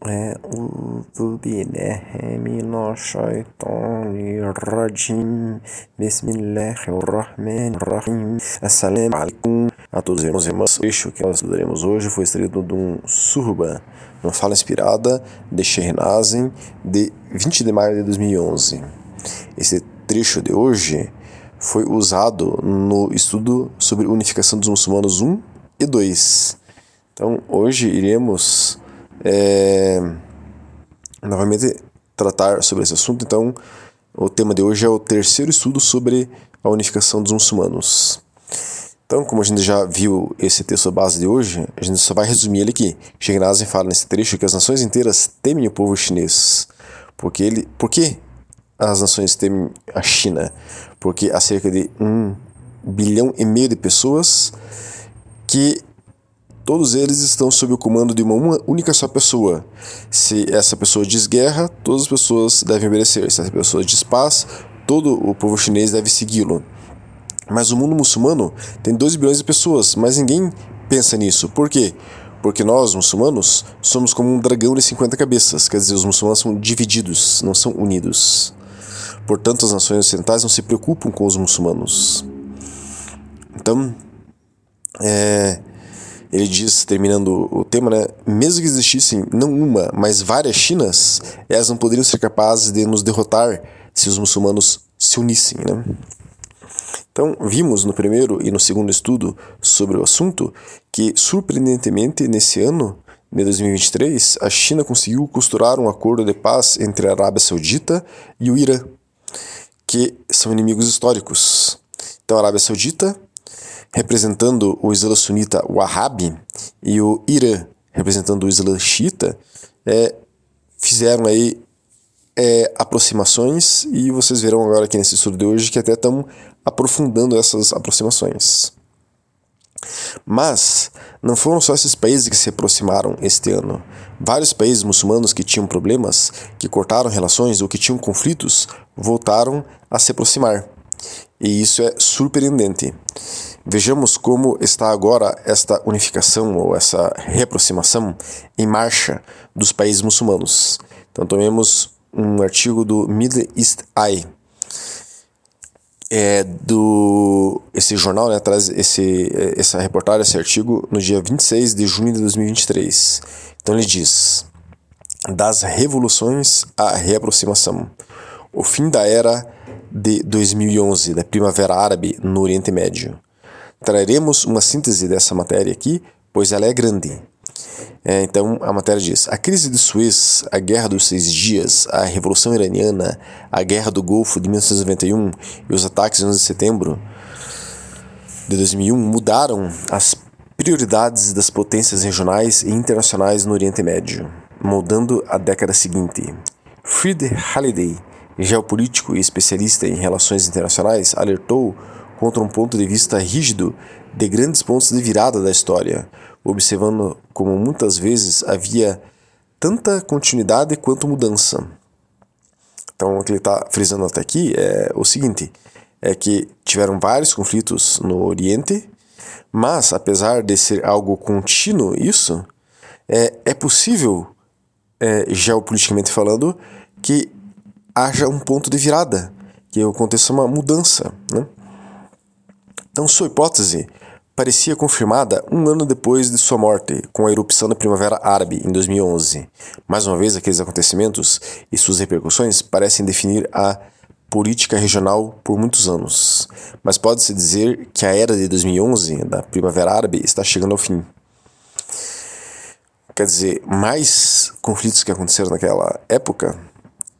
أعوذ بالله من الشيطان الرجيم بسم الله الرحمن الرحيم Assalamu alaikum a todos os irmãos e irmãs. O trecho que nós estudaremos hoje foi extraído de um surba, uma fala inspirada de Shehnazem, de 20 de maio de 2011. Esse trecho de hoje foi usado no estudo sobre unificação dos muçulmanos 1 e 2. Então, hoje iremos é, novamente tratar sobre esse assunto. Então, o tema de hoje é o terceiro estudo sobre a unificação dos muçulmanos. Então, como a gente já viu esse texto base de hoje, a gente só vai resumir ele aqui. Sheikh fala nesse trecho que as nações inteiras temem o povo chinês. Porque ele, por que as nações temem a China? Porque há cerca de um bilhão e meio de pessoas que Todos eles estão sob o comando de uma única só pessoa. Se essa pessoa diz guerra, todas as pessoas devem obedecer. Se essa pessoa diz paz, todo o povo chinês deve segui-lo. Mas o mundo muçulmano tem 2 bilhões de pessoas, mas ninguém pensa nisso. Por quê? Porque nós, muçulmanos, somos como um dragão de 50 cabeças, quer dizer, os muçulmanos são divididos, não são unidos. Portanto, as nações ocidentais não se preocupam com os muçulmanos. Então, é, ele diz, terminando o tema, né? Mesmo que existissem não uma, mas várias Chinas, elas não poderiam ser capazes de nos derrotar se os muçulmanos se unissem, né? Então, vimos no primeiro e no segundo estudo sobre o assunto que, surpreendentemente, nesse ano de 2023, a China conseguiu costurar um acordo de paz entre a Arábia Saudita e o Irã, que são inimigos históricos. Então, a Arábia Saudita representando o Islã sunita Wahhabi e o Irã representando o Islã xiita, é, fizeram aí é, aproximações e vocês verão agora aqui nesse estudo de hoje que até estão aprofundando essas aproximações. Mas não foram só esses países que se aproximaram este ano. Vários países muçulmanos que tinham problemas, que cortaram relações ou que tinham conflitos, voltaram a se aproximar. E isso é surpreendente. Vejamos como está agora esta unificação ou essa reaproximação em marcha dos países muçulmanos. Então, tomemos um artigo do Middle East Eye. É do esse jornal né, traz esse, essa reportagem, esse artigo, no dia 26 de junho de 2023. Então ele diz: Das revoluções à reaproximação. O fim da era de 2011, da Primavera Árabe no Oriente Médio. Traremos uma síntese dessa matéria aqui, pois ela é grande. É, então, a matéria diz: a crise de Suez, a Guerra dos Seis Dias, a Revolução Iraniana, a Guerra do Golfo de 1991 e os ataques de 11 de setembro de 2001 mudaram as prioridades das potências regionais e internacionais no Oriente Médio, moldando a década seguinte. Fried Halliday, geopolítico e especialista em relações internacionais, alertou contra um ponto de vista rígido de grandes pontos de virada da história, observando como muitas vezes havia tanta continuidade quanto mudança. Então, o que ele está frisando até aqui é o seguinte: é que tiveram vários conflitos no Oriente, mas apesar de ser algo contínuo, isso é, é possível, é, geopoliticamente falando, que haja um ponto de virada, que aconteça uma mudança. Né? Então, sua hipótese parecia confirmada um ano depois de sua morte, com a erupção da Primavera Árabe em 2011. Mais uma vez, aqueles acontecimentos e suas repercussões parecem definir a política regional por muitos anos. Mas pode-se dizer que a era de 2011, da Primavera Árabe, está chegando ao fim. Quer dizer, mais conflitos que aconteceram naquela época,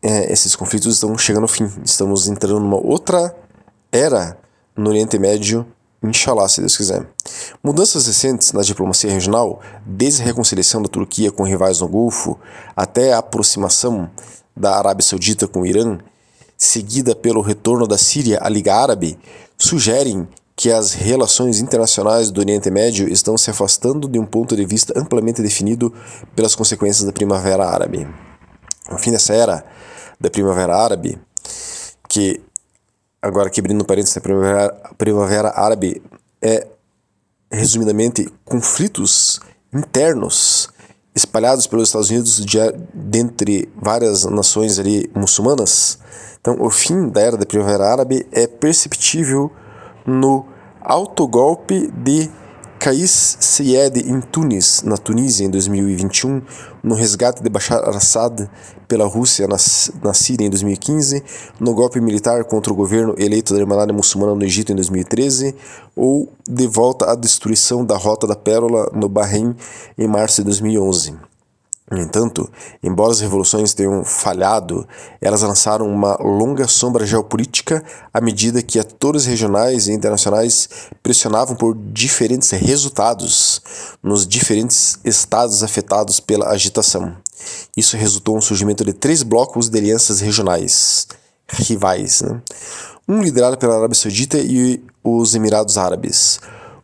é, esses conflitos estão chegando ao fim. Estamos entrando numa outra era no Oriente Médio, inshallah, se Deus quiser. Mudanças recentes na diplomacia regional, desde a reconciliação da Turquia com rivais no Golfo até a aproximação da Arábia Saudita com o Irã, seguida pelo retorno da Síria à Liga Árabe, sugerem que as relações internacionais do Oriente Médio estão se afastando de um ponto de vista amplamente definido pelas consequências da Primavera Árabe. O fim dessa era da Primavera Árabe, que agora aqui abrindo parênteses, a primavera, primavera árabe é, resumidamente, conflitos internos espalhados pelos Estados Unidos de, dentre várias nações ali muçulmanas. Então, o fim da era da Primavera Árabe é perceptível no autogolpe de Kais Seyed em Tunis, na Tunísia, em 2021, no resgate de Bashar al-Assad pela Rússia na, na Síria em 2015, no golpe militar contra o governo eleito da Irmandade Muçulmana no Egito em 2013, ou de volta à destruição da Rota da Pérola no Bahrein em março de 2011. No entanto, embora as revoluções tenham falhado, elas lançaram uma longa sombra geopolítica à medida que atores regionais e internacionais pressionavam por diferentes resultados nos diferentes estados afetados pela agitação. Isso resultou no surgimento de três blocos de alianças regionais rivais, né? um liderado pela Arábia Saudita e os Emirados Árabes.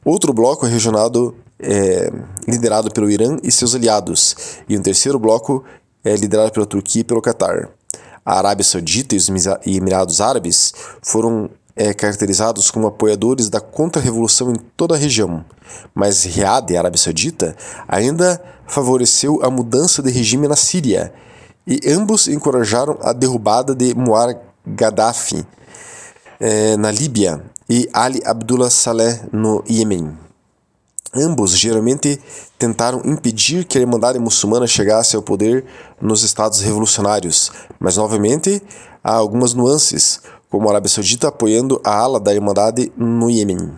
Outro bloco regionado é, liderado pelo Irã e seus aliados, e um terceiro bloco é liderado pela Turquia e pelo Catar. A Arábia Saudita e os Emirados Árabes foram é, caracterizados como apoiadores da contra-revolução em toda a região, mas Riad, a Arábia Saudita, ainda favoreceu a mudança de regime na Síria, e ambos encorajaram a derrubada de Muammar Gaddafi é, na Líbia e Ali Abdullah Saleh no Iêmen. Ambos geralmente tentaram impedir que a Irmandade Muçulmana chegasse ao poder nos estados revolucionários, mas novamente há algumas nuances, como a Arábia Saudita apoiando a ala da Irmandade no Iêmen.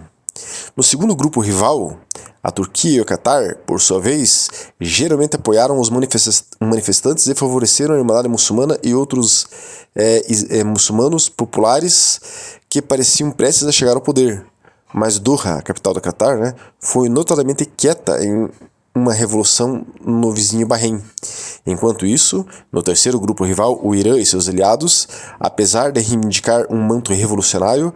No segundo grupo rival, a Turquia e o Catar, por sua vez, geralmente apoiaram os manifestantes e favoreceram a Irmandade Muçulmana e outros é, é, muçulmanos populares que pareciam prestes a chegar ao poder mas Doha, capital do Catar, né, foi notadamente quieta em uma revolução no vizinho Bahrein. Enquanto isso, no terceiro grupo rival, o Irã e seus aliados, apesar de reivindicar um manto revolucionário,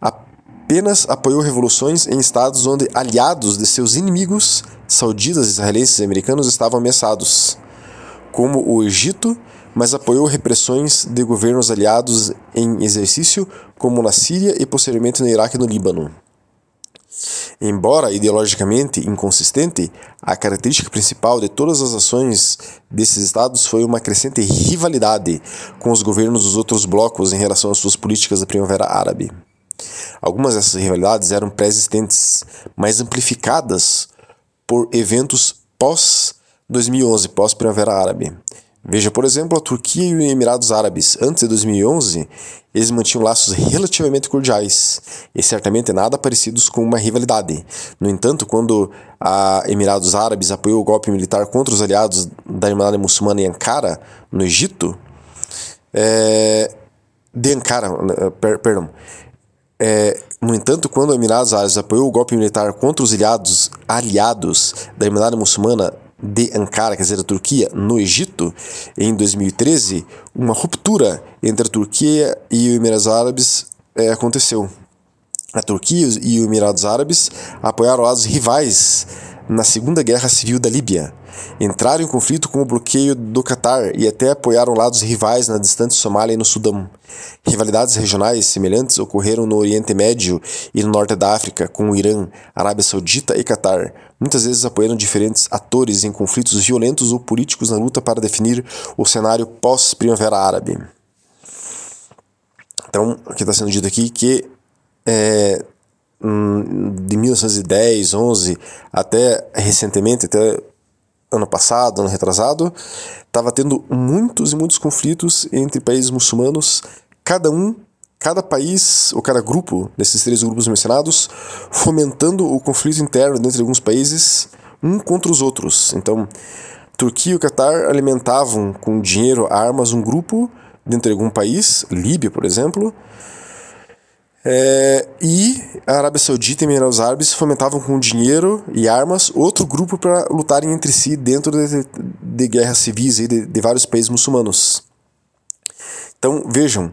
apenas apoiou revoluções em estados onde aliados de seus inimigos, sauditas, israelenses e americanos, estavam ameaçados, como o Egito, mas apoiou repressões de governos aliados em exercício, como na Síria e posteriormente no Iraque e no Líbano. Embora ideologicamente inconsistente, a característica principal de todas as ações desses estados foi uma crescente rivalidade com os governos dos outros blocos em relação às suas políticas da Primavera Árabe. Algumas dessas rivalidades eram pré-existentes, mas amplificadas por eventos pós-2011, pós-Primavera Árabe. Veja, por exemplo, a Turquia e os Emirados Árabes. Antes de 2011, eles mantinham laços relativamente cordiais e certamente nada parecidos com uma rivalidade. No entanto, quando a Emirados Árabes apoiou o golpe militar contra os aliados da Irmandade Muçulmana em Ankara, no Egito, é, de Ankara, per, perdão, é, no entanto, quando a Emirados Árabes apoiou o golpe militar contra os aliados, aliados da Irmandade Muçulmana de Ankara, quer dizer, da Turquia, no Egito, em 2013, uma ruptura entre a Turquia e os Emirados Árabes é, aconteceu. A Turquia e os Emirados Árabes apoiaram lados rivais na Segunda Guerra Civil da Líbia. Entraram em conflito com o bloqueio do Catar e até apoiaram lados rivais na distante Somália e no Sudão. Rivalidades regionais semelhantes ocorreram no Oriente Médio e no Norte da África, com o Irã, Arábia Saudita e Catar. Muitas vezes apoiando diferentes atores em conflitos violentos ou políticos na luta para definir o cenário pós-Primavera Árabe. Então, o que está sendo dito aqui que é, de 1910, 11 até recentemente, até ano passado, ano retrasado, estava tendo muitos e muitos conflitos entre países muçulmanos, cada um, cada país ou cada grupo desses três grupos mencionados, fomentando o conflito interno entre alguns países, um contra os outros. Então, Turquia e o Catar alimentavam com dinheiro, armas, um grupo dentro de algum país, Líbia, por exemplo, é, e a Arábia Saudita e Emirados Árabes fomentavam com dinheiro e armas outro grupo para lutarem entre si dentro de, de guerras civis de, de vários países muçulmanos. Então, vejam,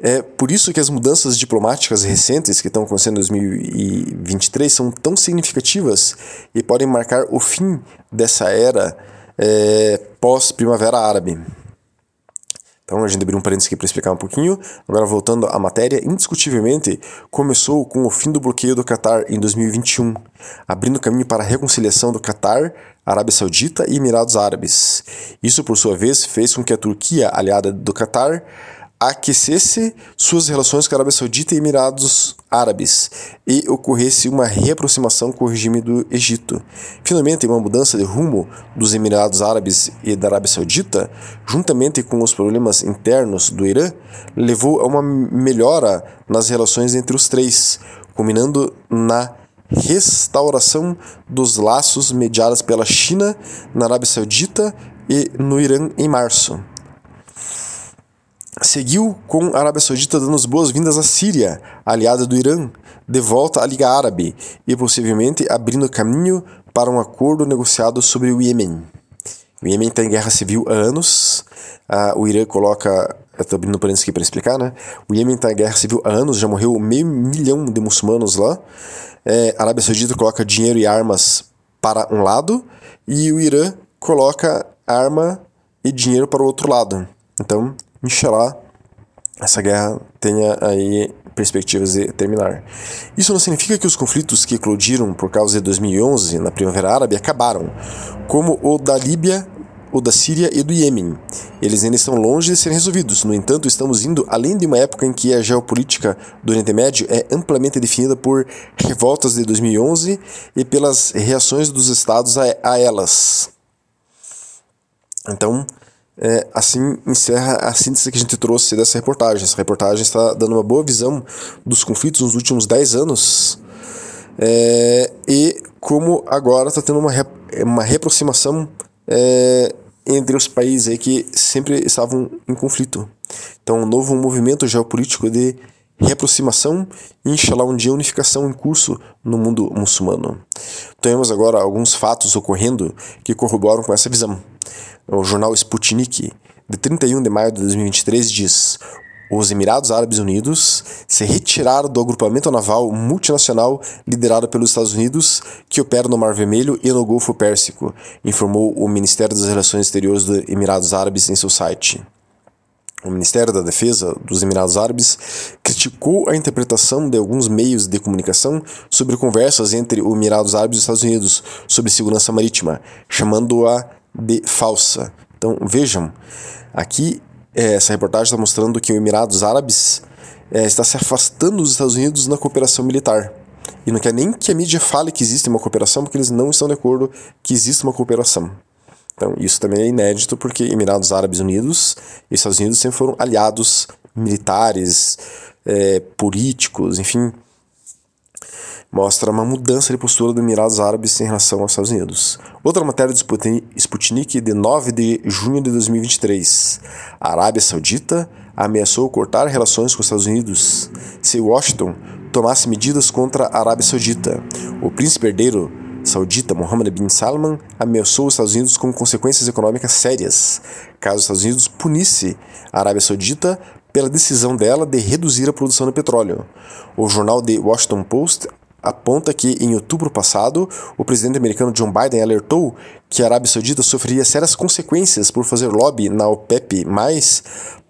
é por isso que as mudanças diplomáticas recentes que estão acontecendo em 2023 são tão significativas e podem marcar o fim dessa era é, pós-Primavera Árabe. Então a gente abriu um parênteses aqui para explicar um pouquinho. Agora voltando à matéria, indiscutivelmente começou com o fim do bloqueio do Catar em 2021, abrindo caminho para a reconciliação do Catar, Arábia Saudita e Emirados Árabes. Isso, por sua vez, fez com que a Turquia, aliada do Catar, aquecesse suas relações com a Arábia Saudita e Emirados Árabes e ocorresse uma reaproximação com o regime do Egito. Finalmente, uma mudança de rumo dos Emirados Árabes e da Arábia Saudita, juntamente com os problemas internos do Irã, levou a uma melhora nas relações entre os três, culminando na restauração dos laços mediados pela China na Arábia Saudita e no Irã em março seguiu com a Arábia Saudita dando as boas-vindas à Síria, aliada do Irã, de volta à Liga Árabe e possivelmente abrindo caminho para um acordo negociado sobre o Iêmen. O Iêmen está em guerra civil há anos. Ah, o Irã coloca. Estou abrindo parênteses aqui para explicar, né? O Iêmen está em guerra civil há anos, já morreu meio milhão de muçulmanos lá. É, a Arábia Saudita coloca dinheiro e armas para um lado e o Irã coloca arma e dinheiro para o outro lado. Então, Inshallah, essa guerra tenha aí perspectivas de terminar. Isso não significa que os conflitos que eclodiram por causa de 2011 na Primavera Árabe acabaram, como o da Líbia, o da Síria e do Iêmen. Eles ainda estão longe de serem resolvidos. No entanto, estamos indo além de uma época em que a geopolítica do Oriente Médio é amplamente definida por revoltas de 2011 e pelas reações dos estados a, a elas. Então, é, assim encerra a síntese que a gente trouxe dessa reportagem. Essa reportagem está dando uma boa visão dos conflitos nos últimos 10 anos é, e como agora está tendo uma, uma reaproximação é, entre os países aí que sempre estavam em conflito. Então, um novo movimento geopolítico de reaproximação e, inshallah, um dia unificação em curso no mundo muçulmano. Temos agora alguns fatos ocorrendo que corroboram com essa visão. O jornal Sputnik, de 31 de maio de 2023, diz: os Emirados Árabes Unidos se retiraram do agrupamento naval multinacional liderado pelos Estados Unidos, que opera no Mar Vermelho e no Golfo Pérsico, informou o Ministério das Relações Exteriores dos Emirados Árabes em seu site. O Ministério da Defesa dos Emirados Árabes criticou a interpretação de alguns meios de comunicação sobre conversas entre os Emirados Árabes e os Estados Unidos sobre segurança marítima, chamando-a de falsa. Então vejam, aqui é, essa reportagem está mostrando que o Emirados Árabes é, está se afastando dos Estados Unidos na cooperação militar. E não quer nem que a mídia fale que existe uma cooperação, porque eles não estão de acordo que existe uma cooperação. Então, isso também é inédito, porque Emirados Árabes Unidos e Estados Unidos sempre foram aliados militares, é, políticos, enfim, mostra uma mudança de postura dos Emirados Árabes em relação aos Estados Unidos. Outra matéria do Sputnik de 9 de junho de 2023. A Arábia Saudita ameaçou cortar relações com os Estados Unidos se Washington tomasse medidas contra a Arábia Saudita. O príncipe herdeiro saudita Mohammed bin Salman ameaçou os Estados Unidos com consequências econômicas sérias, caso os Estados Unidos punisse a Arábia Saudita pela decisão dela de reduzir a produção de petróleo. O jornal The Washington Post aponta que, em outubro passado, o presidente americano John Biden alertou que a Arábia Saudita sofreria sérias consequências por fazer lobby na OPEP,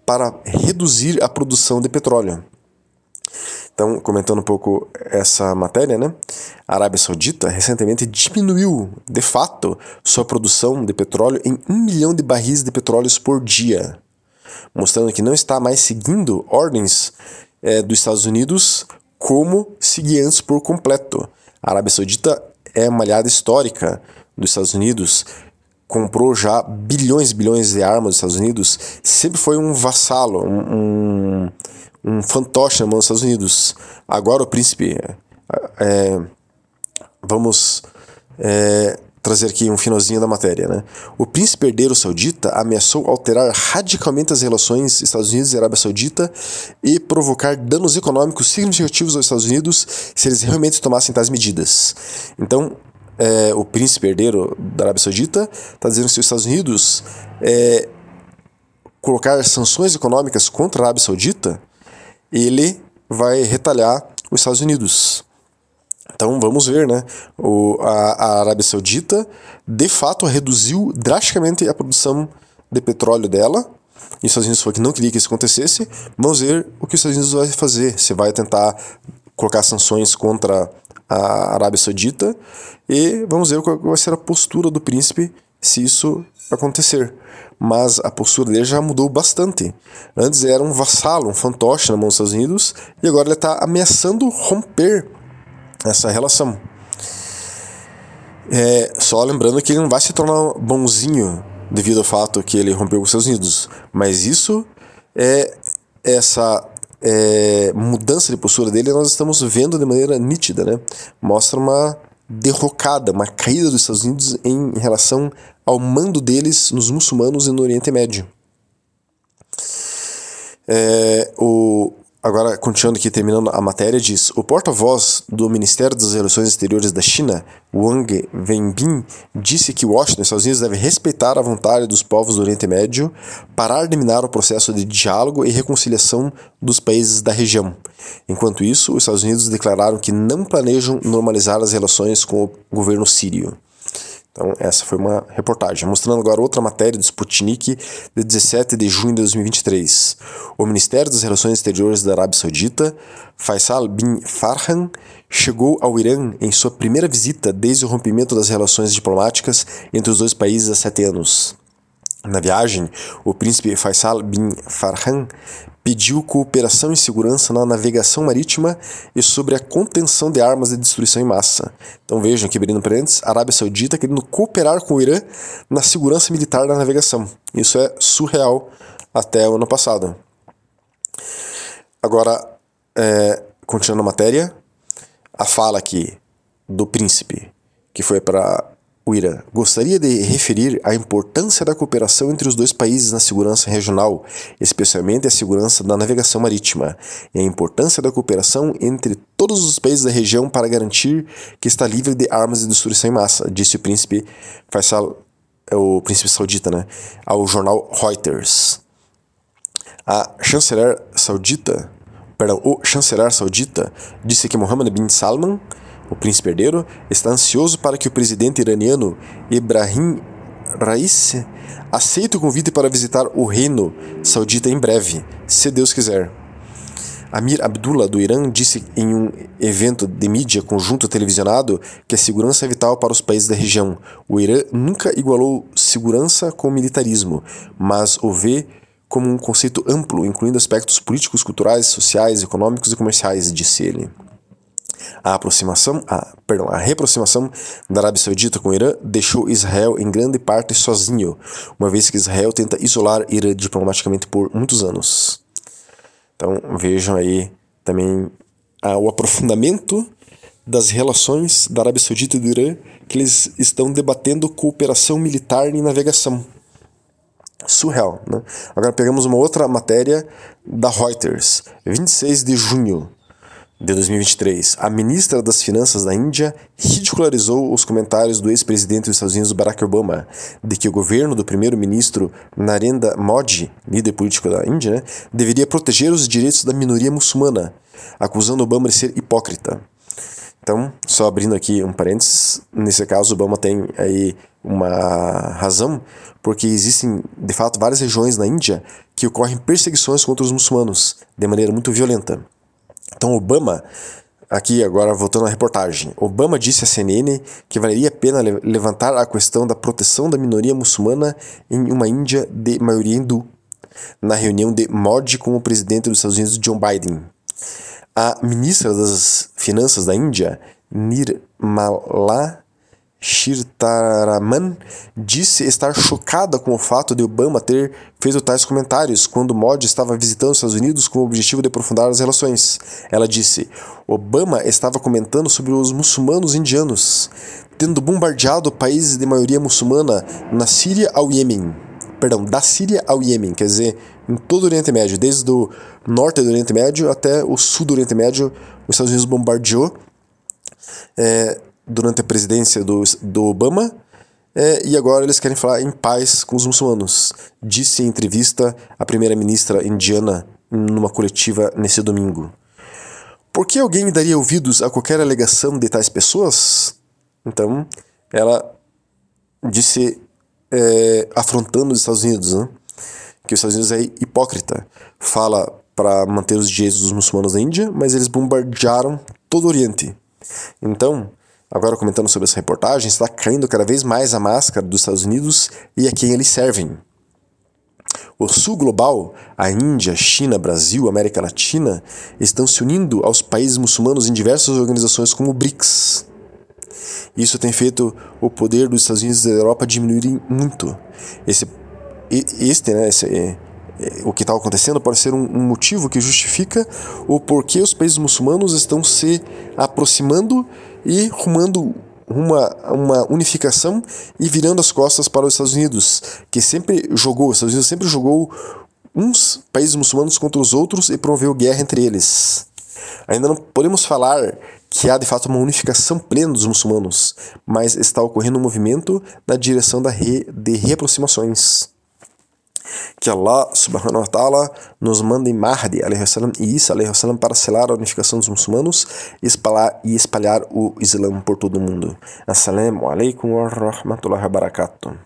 para reduzir a produção de petróleo. Então, comentando um pouco essa matéria, né? A Arábia Saudita recentemente diminuiu, de fato, sua produção de petróleo em um milhão de barris de petróleo por dia, mostrando que não está mais seguindo ordens é, dos Estados Unidos como seguir antes por completo. A Arábia Saudita é uma aliada histórica dos Estados Unidos, comprou já bilhões e bilhões de armas dos Estados Unidos, sempre foi um vassalo, um, um, um fantoche na mão dos Estados Unidos. Agora o príncipe. É, vamos. É, trazer aqui um finalzinho da matéria. Né? O príncipe herdeiro saudita ameaçou alterar radicalmente as relações Estados Unidos e Arábia Saudita e provocar danos econômicos significativos aos Estados Unidos se eles realmente tomassem tais medidas. Então, é, o príncipe herdeiro da Arábia Saudita está dizendo que os Estados Unidos é, colocar sanções econômicas contra a Arábia Saudita, ele vai retalhar os Estados Unidos. Então vamos ver, né? O, a, a Arábia Saudita de fato reduziu drasticamente a produção de petróleo dela. E os Estados Unidos falou que não queria que isso acontecesse. Vamos ver o que os Estados Unidos vai fazer. Se vai tentar colocar sanções contra a Arábia Saudita e vamos ver qual vai ser a postura do príncipe se isso acontecer. Mas a postura dele já mudou bastante. Antes era um vassalo, um fantoche na mão dos Estados Unidos e agora ele está ameaçando romper essa relação. É, só lembrando que ele não vai se tornar bonzinho devido ao fato que ele rompeu com os Estados Unidos, mas isso é essa é, mudança de postura dele nós estamos vendo de maneira nítida, né? Mostra uma derrocada, uma caída dos Estados Unidos em relação ao mando deles nos muçulmanos e no Oriente Médio. É, o, Agora, continuando aqui, terminando a matéria, diz: O porta-voz do Ministério das Relações Exteriores da China, Wang Wenbin, disse que Washington e Estados Unidos devem respeitar a vontade dos povos do Oriente Médio, parar de minar o processo de diálogo e reconciliação dos países da região. Enquanto isso, os Estados Unidos declararam que não planejam normalizar as relações com o governo sírio. Então, essa foi uma reportagem. Mostrando agora outra matéria do Sputnik de 17 de junho de 2023. O Ministério das Relações Exteriores da Arábia Saudita, Faisal bin Farhan, chegou ao Irã em sua primeira visita desde o rompimento das relações diplomáticas entre os dois países há sete anos. Na viagem, o príncipe Faisal bin Farhan pediu cooperação e segurança na navegação marítima e sobre a contenção de armas de destruição em massa. Então vejam aqui, abrindo a Arábia Saudita querendo cooperar com o Irã na segurança militar da navegação. Isso é surreal até o ano passado. Agora, é, continuando a matéria, a fala aqui do príncipe, que foi para o Irã gostaria de referir a importância da cooperação entre os dois países na segurança regional, especialmente a segurança da navegação marítima, e a importância da cooperação entre todos os países da região para garantir que está livre de armas de destruição em massa, disse o príncipe Faisal, é o príncipe saudita, né, ao jornal Reuters. A chanceler saudita, perdão, o chanceler saudita disse que Mohammed bin Salman o príncipe herdeiro está ansioso para que o presidente iraniano Ibrahim Raisi aceite o convite para visitar o reino saudita em breve, se Deus quiser. Amir Abdullah do Irã disse em um evento de mídia conjunto televisionado que a segurança é vital para os países da região. O Irã nunca igualou segurança com militarismo, mas o vê como um conceito amplo, incluindo aspectos políticos, culturais, sociais, econômicos e comerciais, disse ele. A aproximação, a, perdão, a reaproximação da Arábia Saudita com o Irã deixou Israel em grande parte sozinho, uma vez que Israel tenta isolar Irã diplomaticamente por muitos anos. Então vejam aí também ah, o aprofundamento das relações da Arábia Saudita e do Irã, que eles estão debatendo cooperação militar em navegação. Surreal, né? Agora pegamos uma outra matéria da Reuters, 26 de junho de 2023, a ministra das Finanças da Índia ridicularizou os comentários do ex-presidente dos Estados Unidos Barack Obama de que o governo do primeiro-ministro Narendra Modi, líder político da Índia, né, deveria proteger os direitos da minoria muçulmana, acusando Obama de ser hipócrita. Então, só abrindo aqui um parênteses, nesse caso Obama tem aí uma razão, porque existem de fato várias regiões na Índia que ocorrem perseguições contra os muçulmanos de maneira muito violenta. Então, Obama, aqui agora voltando à reportagem, Obama disse à CNN que valeria a pena levantar a questão da proteção da minoria muçulmana em uma Índia de maioria hindu, na reunião de Modi com o presidente dos Estados Unidos, John Biden. A ministra das Finanças da Índia, Nirmala Shirtaraman disse estar chocada com o fato de Obama ter feito tais comentários quando Modi estava visitando os Estados Unidos com o objetivo de aprofundar as relações. Ela disse: Obama estava comentando sobre os muçulmanos indianos, tendo bombardeado países de maioria muçulmana na Síria ao Iêmen. Perdão, da Síria ao Iêmen, quer dizer, em todo o Oriente Médio, desde o norte do Oriente Médio até o sul do Oriente Médio, os Estados Unidos bombardeou. É, durante a presidência do, do Obama, é, e agora eles querem falar em paz com os muçulmanos, disse em entrevista a primeira-ministra indiana numa coletiva nesse domingo. Por que alguém daria ouvidos a qualquer alegação de tais pessoas? Então, ela disse, é, afrontando os Estados Unidos, né? que os Estados Unidos é hipócrita. Fala para manter os direitos dos muçulmanos na Índia, mas eles bombardearam todo o Oriente. Então, agora comentando sobre essa reportagem, está caindo cada vez mais a máscara dos Estados Unidos e a quem eles servem. O Sul Global, a Índia, China, Brasil, América Latina, estão se unindo aos países muçulmanos em diversas organizações como o BRICS. Isso tem feito o poder dos Estados Unidos e da Europa diminuir muito. Esse, este, né, esse, é, o que está acontecendo pode ser um, um, motivo que justifica o porquê os países muçulmanos estão se aproximando e rumando uma, uma unificação e virando as costas para os Estados Unidos, que sempre jogou, os Estados Unidos sempre jogou uns países muçulmanos contra os outros e promoveu guerra entre eles. Ainda não podemos falar que há de fato uma unificação plena dos muçulmanos, mas está ocorrendo um movimento na direção da re, de reaproximações que Allah subhanahu wa ta'ala nos mande Mahdi salam, e Isa salam, para selar a unificação dos muçulmanos e espalhar, e espalhar o Islã por todo o mundo. Assalamu alaikum wa rahmatullahi wa barakatuh.